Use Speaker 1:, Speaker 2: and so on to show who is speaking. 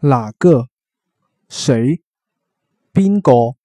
Speaker 1: 哪个？谁？边个